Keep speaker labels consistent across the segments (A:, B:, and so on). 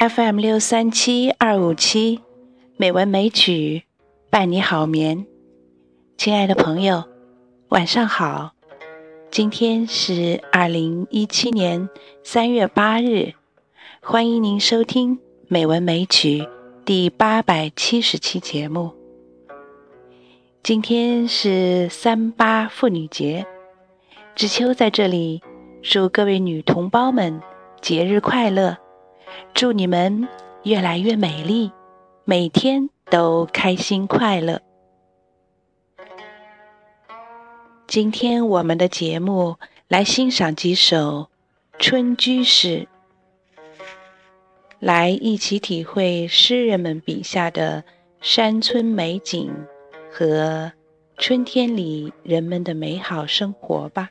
A: FM 六三七二五七，美文美曲伴你好眠。亲爱的朋友，晚上好。今天是二零一七年三月八日，欢迎您收听《美文美曲》第八百七十期节目。今天是三八妇女节，知秋在这里祝各位女同胞们节日快乐。祝你们越来越美丽，每天都开心快乐。今天我们的节目来欣赏几首春居诗，来一起体会诗人们笔下的山村美景和春天里人们的美好生活吧。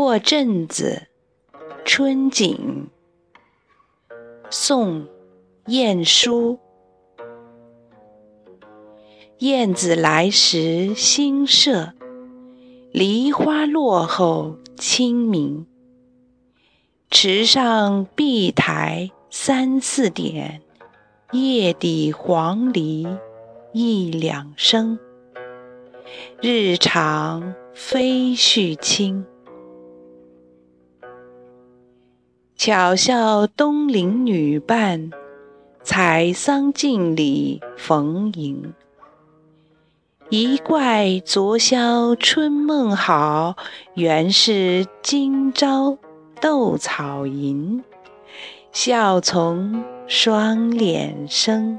A: 破阵子·春景，宋·晏殊。燕子来时新社，梨花落后清明。池上碧苔三四点，叶底黄鹂一两声。日长飞絮轻。巧笑东邻女伴，采桑径里逢迎。一怪昨宵春梦好，原是今朝斗草吟。笑从双脸生。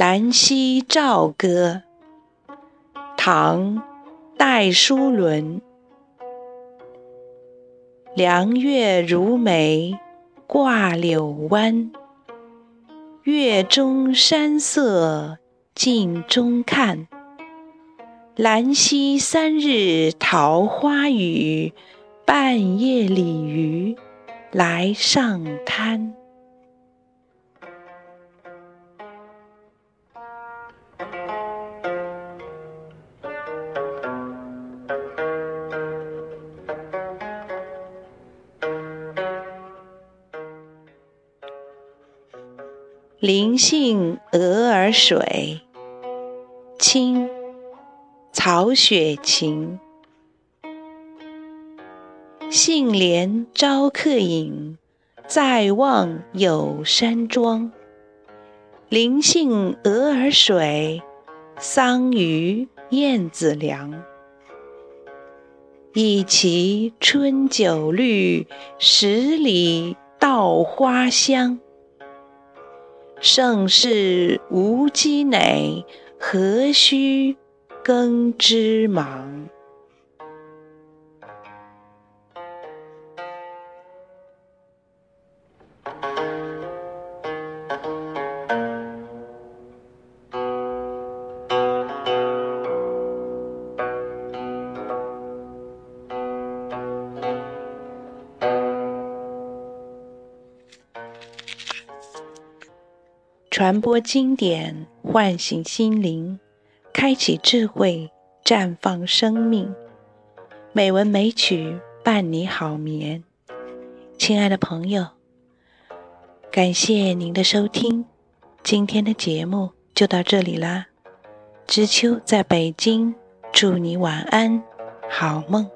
A: 兰溪棹歌》唐·戴叔伦。凉月如眉挂柳湾，月中山色镜中看。兰溪三日桃花雨，半夜鲤鱼来上滩。林杏鹅儿水，清，曹雪芹。杏帘招客饮，在望有山庄。林杏鹅儿水，桑榆燕子梁。一骑春酒绿，十里稻花香。盛世无积馁，何须耕织忙？传播经典，唤醒心灵，开启智慧，绽放生命。美文美曲伴你好眠，亲爱的朋友，感谢您的收听，今天的节目就到这里啦。知秋在北京，祝你晚安，好梦。